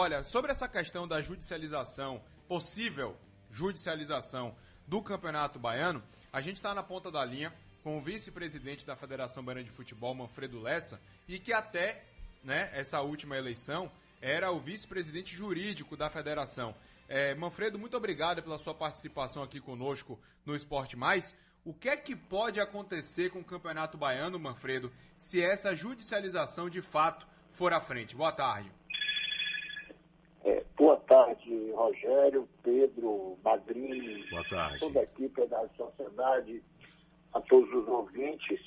Olha, sobre essa questão da judicialização, possível judicialização do Campeonato Baiano, a gente está na ponta da linha com o vice-presidente da Federação Baiana de Futebol, Manfredo Lessa, e que até né, essa última eleição era o vice-presidente jurídico da federação. É, Manfredo, muito obrigado pela sua participação aqui conosco no Esporte Mais. O que é que pode acontecer com o Campeonato Baiano, Manfredo, se essa judicialização de fato for à frente? Boa tarde. Boa tarde, Rogério, Pedro, Madrinho, toda a equipe da sociedade, a todos os ouvintes.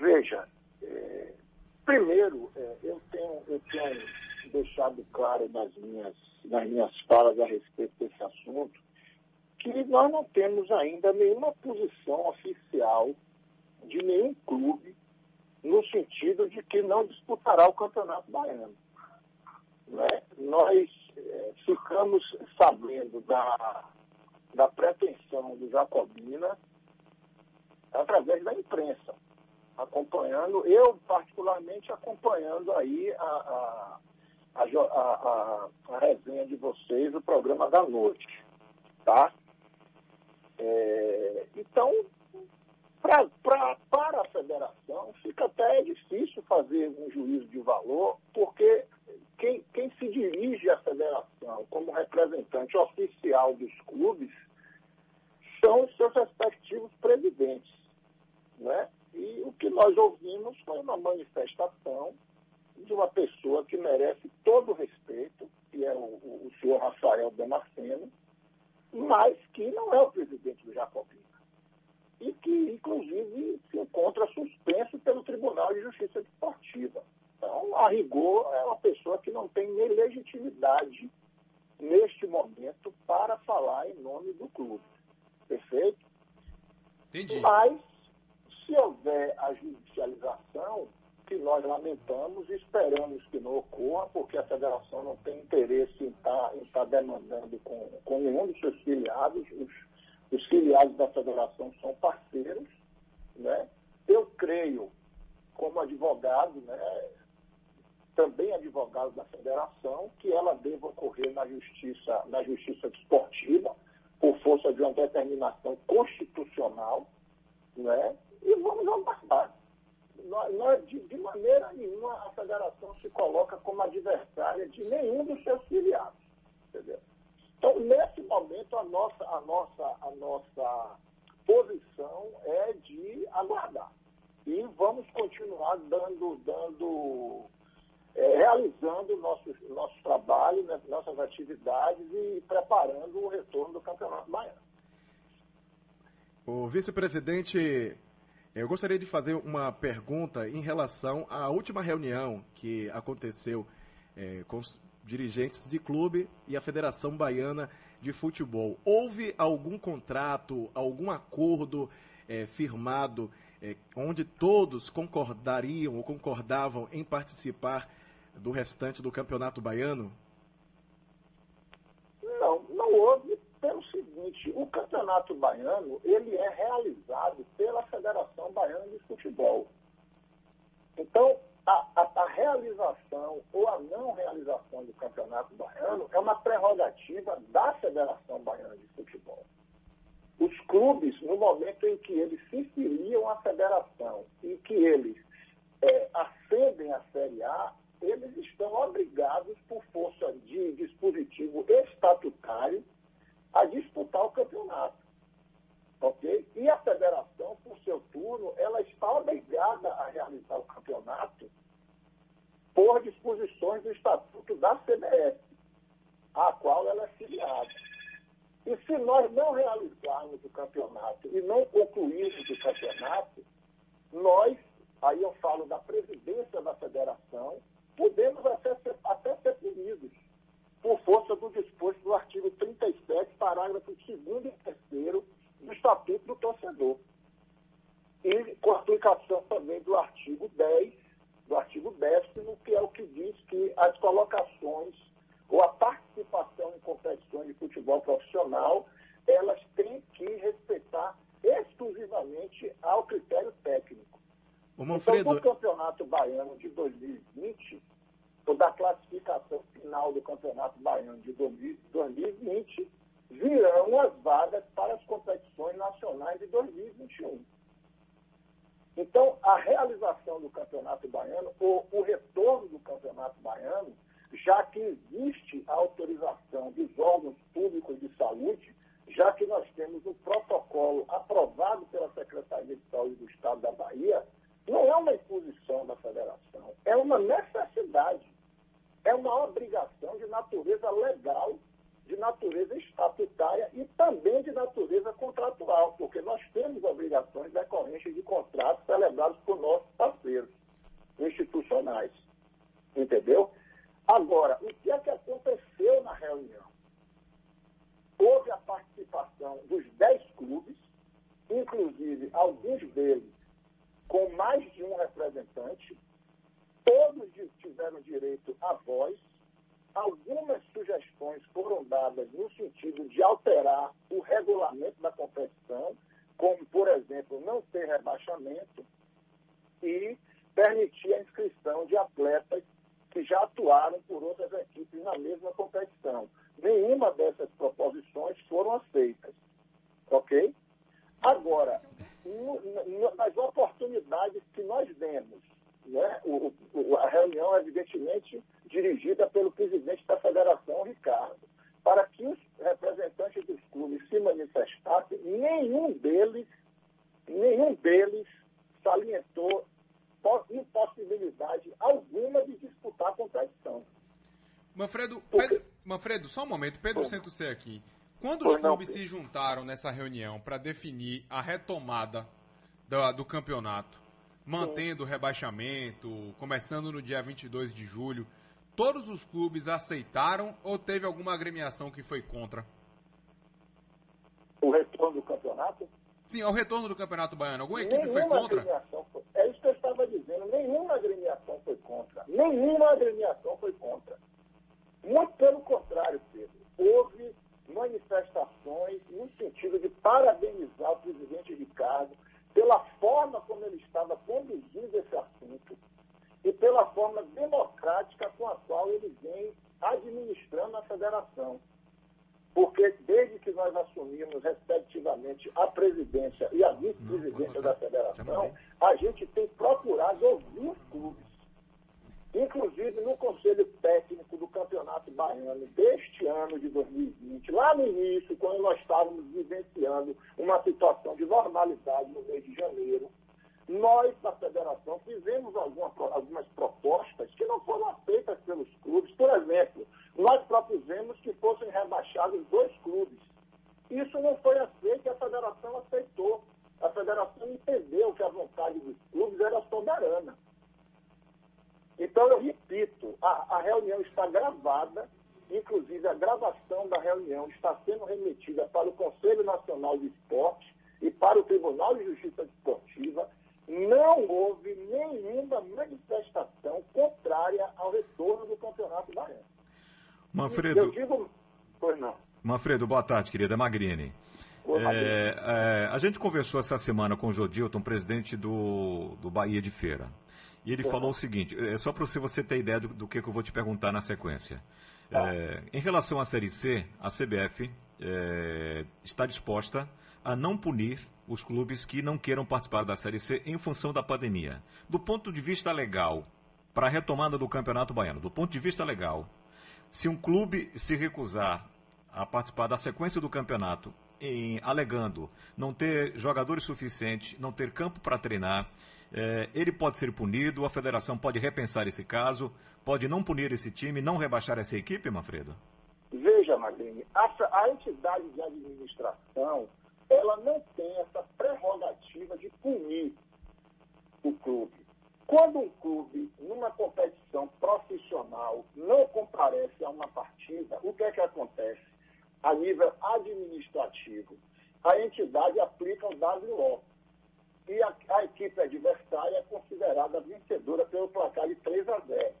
Veja, é, primeiro, é, eu, tenho, eu tenho deixado claro nas minhas nas minhas falas a respeito desse assunto, que nós não temos ainda nenhuma posição oficial de nenhum clube no sentido de que não disputará o Campeonato Baiano. Né? Nós é, ficamos sabendo da, da pretensão do Jacobina através da imprensa, acompanhando, eu particularmente acompanhando aí a, a a, a, a, resenha de vocês, o programa da noite, tá? É, então, pra, pra, para a federação, fica até difícil fazer um juízo de valor, porque quem, quem se dirige à federação como representante oficial dos clubes são os seus respectivos presidentes, né? E o que nós ouvimos foi uma manifestação de uma pessoa que merece todo o respeito, que é o, o, senhor Rafael Damasceno, mas que não é o presidente do Jacobina. Que, inclusive, se encontra suspenso pelo Tribunal de Justiça Desportiva. Então, a rigor, é uma pessoa que não tem nem legitimidade neste momento para falar em nome do clube. Perfeito? Entendi. Mas, se houver a judicialização, que nós lamentamos e esperamos que não ocorra, porque a federação não tem interesse em estar, tá, em estar tá demandando com, com nenhum dos seus filiados. Os, os filiados da federação são parceiros. Né? Eu creio, como advogado, né, também advogado da federação, que ela deva ocorrer na justiça, na justiça desportiva, por força de uma determinação constitucional, né? e vamos aguardar nós, nós de, de, maneira nenhuma a federação se coloca como adversária de nenhum dos seus filiados. Entendeu? Então, nesse momento, a nossa, a nossa, posição é de aguardar. E vamos continuar dando, dando é, realizando nossos, nosso trabalho, né, nossas atividades e preparando o retorno do Campeonato Baiano. O vice-presidente eu gostaria de fazer uma pergunta em relação à última reunião que aconteceu é, com os dirigentes de clube e a Federação Baiana de Futebol. Houve algum contrato, algum acordo é, firmado é, onde todos concordariam ou concordavam em participar do restante do Campeonato Baiano? Não, não houve pelo seguinte, o Campeonato Baiano, ele é realizado pela Federação Baiana de Futebol. Então, a, a, a, realização ou a não realização do Campeonato Baiano é uma prerrogativa da Federação Baiana de Futebol. Os clubes, no momento em que eles se filiam à federação e que eles é, ascendem à Série A, eles estão obrigados, por força de dispositivo estatutário, a disputar o campeonato. Ok? E a federação, por seu turno, ela está obrigada a realizar o campeonato por disposições do Estatuto da CBF, a qual ela é filiada. E se realizarmos o campeonato e não concluirmos o campeonato, nós, aí eu falo da presidência da federação, podemos até ser, até ser punidos por força do disposto do artigo 37, parágrafo 2 e 3 do Estatuto do Torcedor. E com aplicação também do artigo 10, do artigo 10, que é o que diz que as colocações ou a participação em competições de futebol profissional, elas têm que respeitar exclusivamente ao critério técnico. O Manfredo... Então, no Campeonato Baiano de 2020, ou da classificação final do Campeonato Baiano de 2020 virão as vagas para as competições nacionais de 2021. Então, a realização do Campeonato Baiano, ou o retorno do Campeonato Baiano, já que existe a autorização dos órgãos públicos de saúde, já que nós temos um protocolo aprovado pela Secretaria de Saúde do Estado da Bahia, não é uma imposição da federação, é uma necessidade, é uma obrigação de natureza legal, de natureza estatutária e também de natureza contratual, porque nós temos obrigações decorrentes de contratos celebrados por nossos parceiros institucionais. Entendeu? Agora, o que é que aconteceu na reunião? Houve a participação dos dez clubes, inclusive alguns deles com mais de um representante, todos tiveram direito à voz, algumas sugestões foram dadas no sentido de alterar o regulamento da competição, como, por exemplo, não ter rebaixamento e permitir a inscrição de atletas que já atuaram por outras equipes na mesma competição. Nenhuma dessas proposições foram aceitas. Ok? Agora, nas oportunidades que nós demos, né, o, o, a reunião, evidentemente, dirigida pelo presidente da federação, Ricardo, para que os representantes dos clubes se manifestassem, nenhum deles, nenhum deles salientou impossibilidade alguma de disputar a competição. Manfredo, Pedro, Manfredo, só um momento, Pedro Santo C aqui. Quando os clubes se juntaram nessa reunião para definir a retomada do, do campeonato, mantendo o rebaixamento, começando no dia 22 de julho, todos os clubes aceitaram ou teve alguma agremiação que foi contra? O retorno do campeonato? Sim, ao retorno do Campeonato Baiano. Alguma equipe foi contra? Foi, é isso que eu estava dizendo. Nenhuma agremiação foi contra. Nenhuma agremiação foi contra. Muito pelo contrário, Pedro. Houve manifestações no sentido de parabenizar o presidente Ricardo pela forma como ele estava conduzindo esse assunto e pela forma democrática com a qual ele vem administrando a federação. Porque desde que nós assumimos, respectivamente, a presidência e a vice-presidência da federação, a gente tem procurado ouvir os clubes. Inclusive no Conselho Técnico do Campeonato Baiano deste ano de 2020, lá no início, quando nós estávamos vivenciando uma situação de normalidade no mês de janeiro, nós, da federação, fizemos alguma, algumas propostas que não foram aceitas pelos clubes. Por exemplo, nós propusemos que fossem rebaixados dois clubes. Isso não foi aceito e a federação aceitou. A federação entendeu que a vontade dos clubes era soberana. Então, eu repito, a, a reunião está gravada, inclusive a gravação da reunião está sendo remetida para o Conselho Nacional de Esporte e para o Tribunal de Justiça Desportiva. Não houve nenhuma manifestação contrária ao retorno do Campeonato Baiano. Manfredo. Eu digo. Pois não. Manfredo, boa tarde, querida Magrini. É, é, a gente conversou essa semana com o Jodilton, presidente do, do Bahia de Feira. E ele falou o seguinte: é só para você ter ideia do, do que, que, eu vou te perguntar na sequência. Tá. É, em relação à Série C, a CBF é, está disposta a não punir os clubes que não queiram participar da Série C em função da pandemia. Do ponto de vista legal, para a retomada do Campeonato Baiano, do ponto de vista legal, se um clube se recusar a participar da sequência do campeonato, em, alegando não ter jogadores suficientes, não ter campo para treinar, é, ele pode ser punido, a federação pode repensar esse caso, pode não punir esse time, não rebaixar essa equipe, Manfredo? Veja, Magrini, a, a entidade de administração, ela não tem essa prerrogativa de punir o clube. Quando um clube, numa competição profissional, não comparece a uma partida, o que é que acontece? A nível administrativo, a entidade aplica o WO. E a, a equipe adversária é considerada vencedora pelo placar de 3 a 0.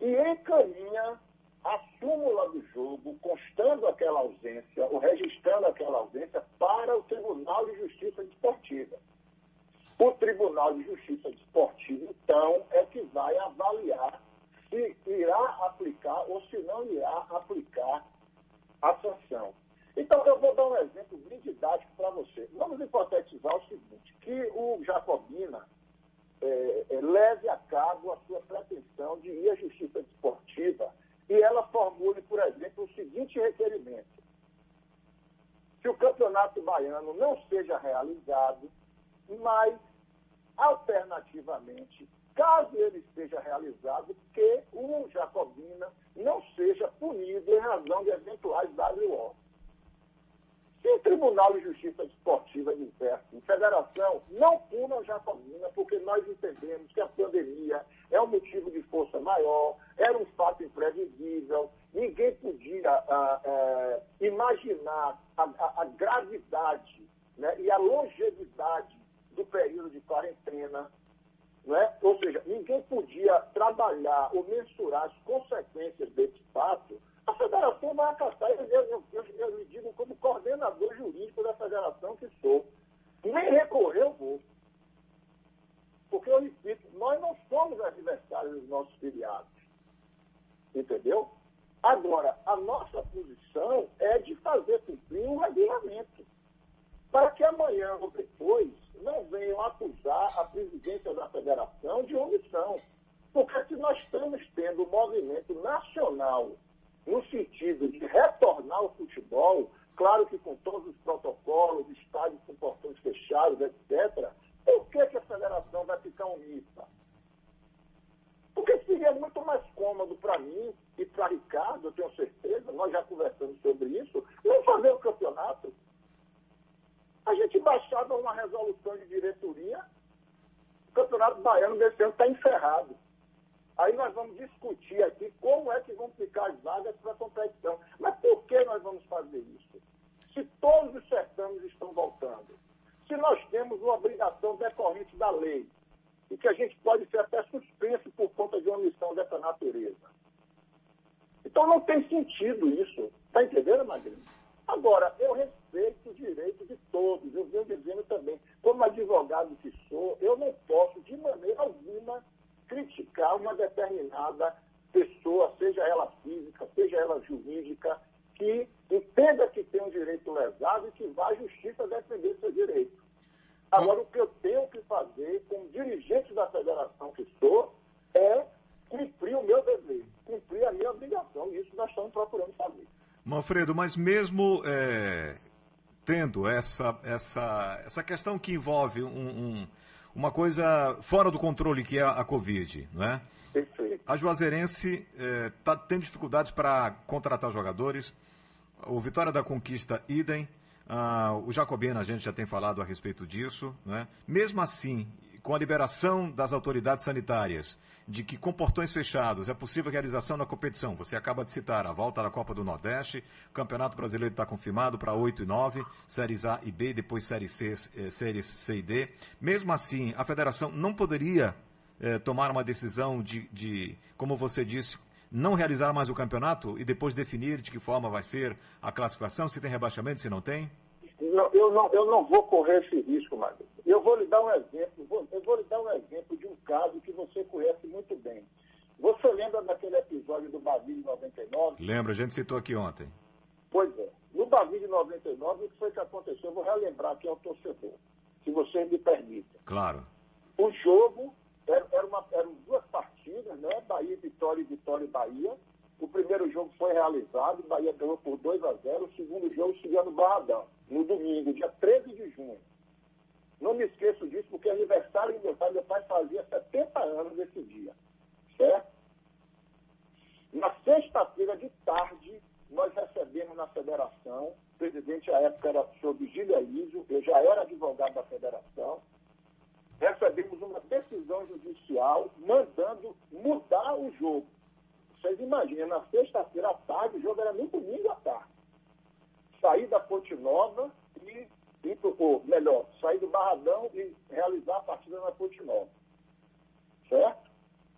E encaminha a súmula do jogo, constando aquela ausência, ou registrando aquela ausência, para o Tribunal de Justiça Desportiva. O Tribunal de Justiça Desportiva, então, é que vai avaliar se irá aplicar ou se não irá aplicar a sanção. Então, eu vou dar um exemplo bem didático para você. Vamos hipotetizar o seguinte, que o Jacobina é, é, leve a cabo a sua pretensão de ir à justiça desportiva e ela formule, por exemplo, o seguinte requerimento. Que o campeonato baiano não seja realizado, mas, alternativamente, caso ele seja realizado, que o Jacobina não seja punido em razão de eventuais WO. Se o Tribunal de Justiça Desportiva disser a federação, não puna o Jacobina, porque nós entendemos que a pandemia é um motivo de força maior, era um fato imprevisível, ninguém podia ah, ah, imaginar a, a, a gravidade né, e a longevidade do período de quarentena. Né? Ou seja, ninguém podia trabalhar ou mensurar as consequências desse fato a federação vai acatar, eu, eu, eu, eu, me digo como coordenador jurídico da federação que sou. Nem recorrer eu vou. Porque eu repito, nós não somos adversários dos nossos filiados. Entendeu? Agora, a nossa posição é de fazer cumprir um regulamento. Para que amanhã ou depois não venham acusar a presidência da federação de omissão. Porque se nós estamos tendo um movimento nacional no sentido de retornar ao futebol, claro que com todos os protocolos, estádios com portões fechados, etc., por que, que a federação vai ficar omissa? Porque seria muito mais cômodo para mim e para Ricardo, eu tenho certeza, nós já conversamos sobre isso, não fazer o campeonato. A gente baixava uma resolução de diretoria, o campeonato baiano desse ano está encerrado. Aí nós vamos discutir aqui como é que vão ficar as vagas para a competição. Mas por que nós vamos fazer isso? Se todos os certames estão voltando, se nós temos uma obrigação decorrente da lei, e que a gente pode ser até suspenso por conta de uma missão dessa natureza. Então não tem sentido isso. Está entendendo, Magrinho? Agora, eu respeito o direito de todos. Eu venho dizendo também, como advogado que sou, eu não posso, de maneira alguma, criticar uma determinada pessoa, seja ela física, seja ela jurídica, que entenda que tem um direito lesado e que vá à justiça defender seu direito. Agora, o que eu tenho que fazer, como dirigente da federação que sou, é cumprir o meu dever, cumprir a minha obrigação, e isso nós estamos procurando fazer. Manfredo, mas mesmo é, tendo essa, essa, essa questão que envolve um, um uma coisa fora do controle que é a Covid, não é? Perfeito. A Juazeirense está eh, tendo dificuldades para contratar jogadores. O Vitória da Conquista, idem. Ah, o Jacobina, a gente já tem falado a respeito disso. Né? Mesmo assim, com a liberação das autoridades sanitárias de que com portões fechados é possível a realização da competição. Você acaba de citar a volta da Copa do Nordeste, o Campeonato Brasileiro está confirmado para 8 e 9, Séries A e B, depois Séries C, eh, Séries C e D. Mesmo assim, a federação não poderia eh, tomar uma decisão de, de, como você disse, não realizar mais o campeonato e depois definir de que forma vai ser a classificação, se tem rebaixamento, se não tem? Não, eu, não, eu não vou correr esse risco, Magno. Eu vou lhe dar um exemplo, vou, eu vou lhe dar um exemplo de um caso que você conhece muito bem. Você lembra daquele episódio do Bavi de 99? Lembra, a gente citou aqui ontem. Pois é. No Bavi de 99, o que foi que aconteceu? Eu vou relembrar aqui ao torcedor, se você me permite. Claro. O jogo era, era uma, eram duas partidas, né? Bahia, Vitória, Vitória e Bahia. O primeiro jogo foi realizado, Bahia ganhou por 2 a 0. O segundo jogo chegou no Barradão, no domingo, dia 13 de junho. Não me esqueço disso, porque é aniversário do meu pai, meu pai fazia 70 anos esse dia. Certo? Na sexta-feira de tarde, nós recebemos na federação, o presidente à época era o senhor Vigílio Elísio, eu já era advogado da federação, recebemos uma decisão judicial mandando mudar o jogo. Vocês imaginem, na sexta-feira à tarde, o jogo era no domingo à tarde. Sair da Ponte Nova e, e ou melhor, sair do Barradão e realizar a partida na Ponte Nova. Certo?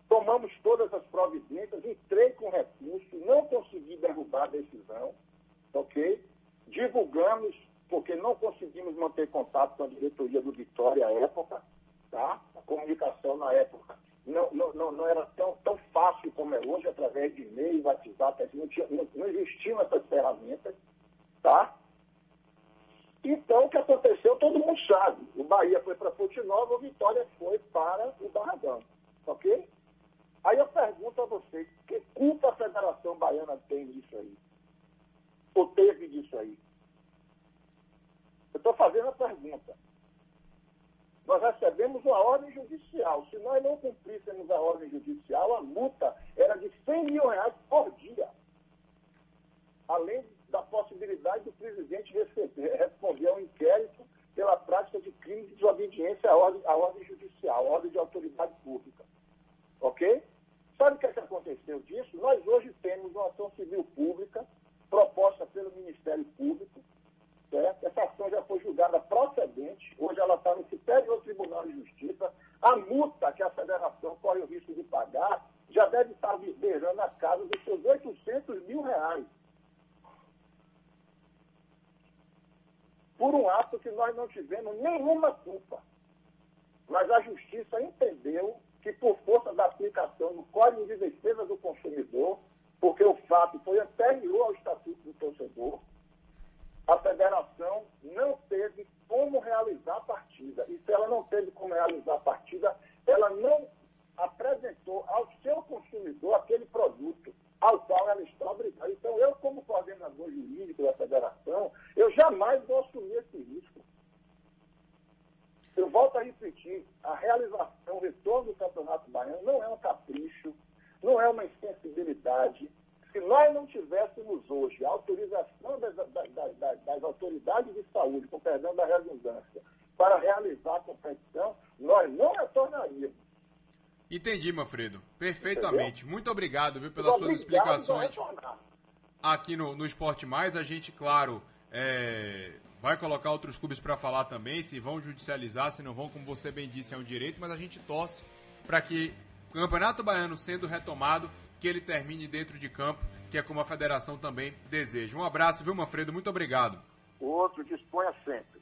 Tomamos todas as providências, entrei com recurso, não consegui derrubar a decisão, ok? Divulgamos, porque não conseguimos manter contato com a diretoria do Vitória à época, tá? A comunicação na época não, não, não, era tão, tão fácil como é não, tinha, não, não existiam essas ferramentas, tá? Então, o que aconteceu, todo mundo sabe. O Bahia foi para Fonte Nova, o Vitória foi para o Barradão. Ok? Aí eu pergunto a vocês, que culpa a Federação Baiana tem nisso aí? Ou teve disso aí? Eu estou fazendo a pergunta. Nós recebemos uma ordem judicial. Se nós não cumpríssemos a ordem judicial, a multa era de 100 mil reais por dia. Além da possibilidade do presidente receber, responder ao inquérito pela prática de crime de desobediência à ordem, à ordem judicial, à ordem de autoridade pública. Ok? Sabe o que, é que aconteceu disso? Nós hoje temos uma ação civil pública proposta pelo Ministério Público. Certo? Essa ação já foi julgada procedente. Hoje ela está no Superior Tribunal de Justiça. A multa que a federação corre o risco de pagar já deve estar beirando a casa dos seus 800 mil reais. Por um ato que nós não tivemos nenhuma culpa. Mas a justiça entendeu que, por força da aplicação do Código de Defesa do Consumidor, porque o fato foi anterior ao Estatuto do Torcedor, a federação não teve como realizar a partida. E se ela não teve como realizar a partida, ela não apresentou ao seu consumidor aquele produto ao qual ela está obrigada. Então, eu, como coordenador jurídico da federação, eu jamais vou assumir esse risco. Eu volto a repetir, a realização, o retorno do Campeonato Baiano não é um capricho, não é uma insensibilidade. Se nós não tivéssemos hoje a autorização das, das, das, das autoridades de saúde, com perdão da redundância, para realizar a competição, nós não retornaríamos. Entendi, Manfredo. Perfeitamente. Entendeu? Muito obrigado, viu, pelas suas explicações aqui no, no Esporte Mais. A gente, claro, é, vai colocar outros clubes para falar também, se vão judicializar, se não vão, como você bem disse, é um direito, mas a gente torce para que o Campeonato Baiano sendo retomado, que ele termine dentro de campo, que é como a federação também deseja. Um abraço, viu, Manfredo? Muito obrigado. O outro disponha sempre.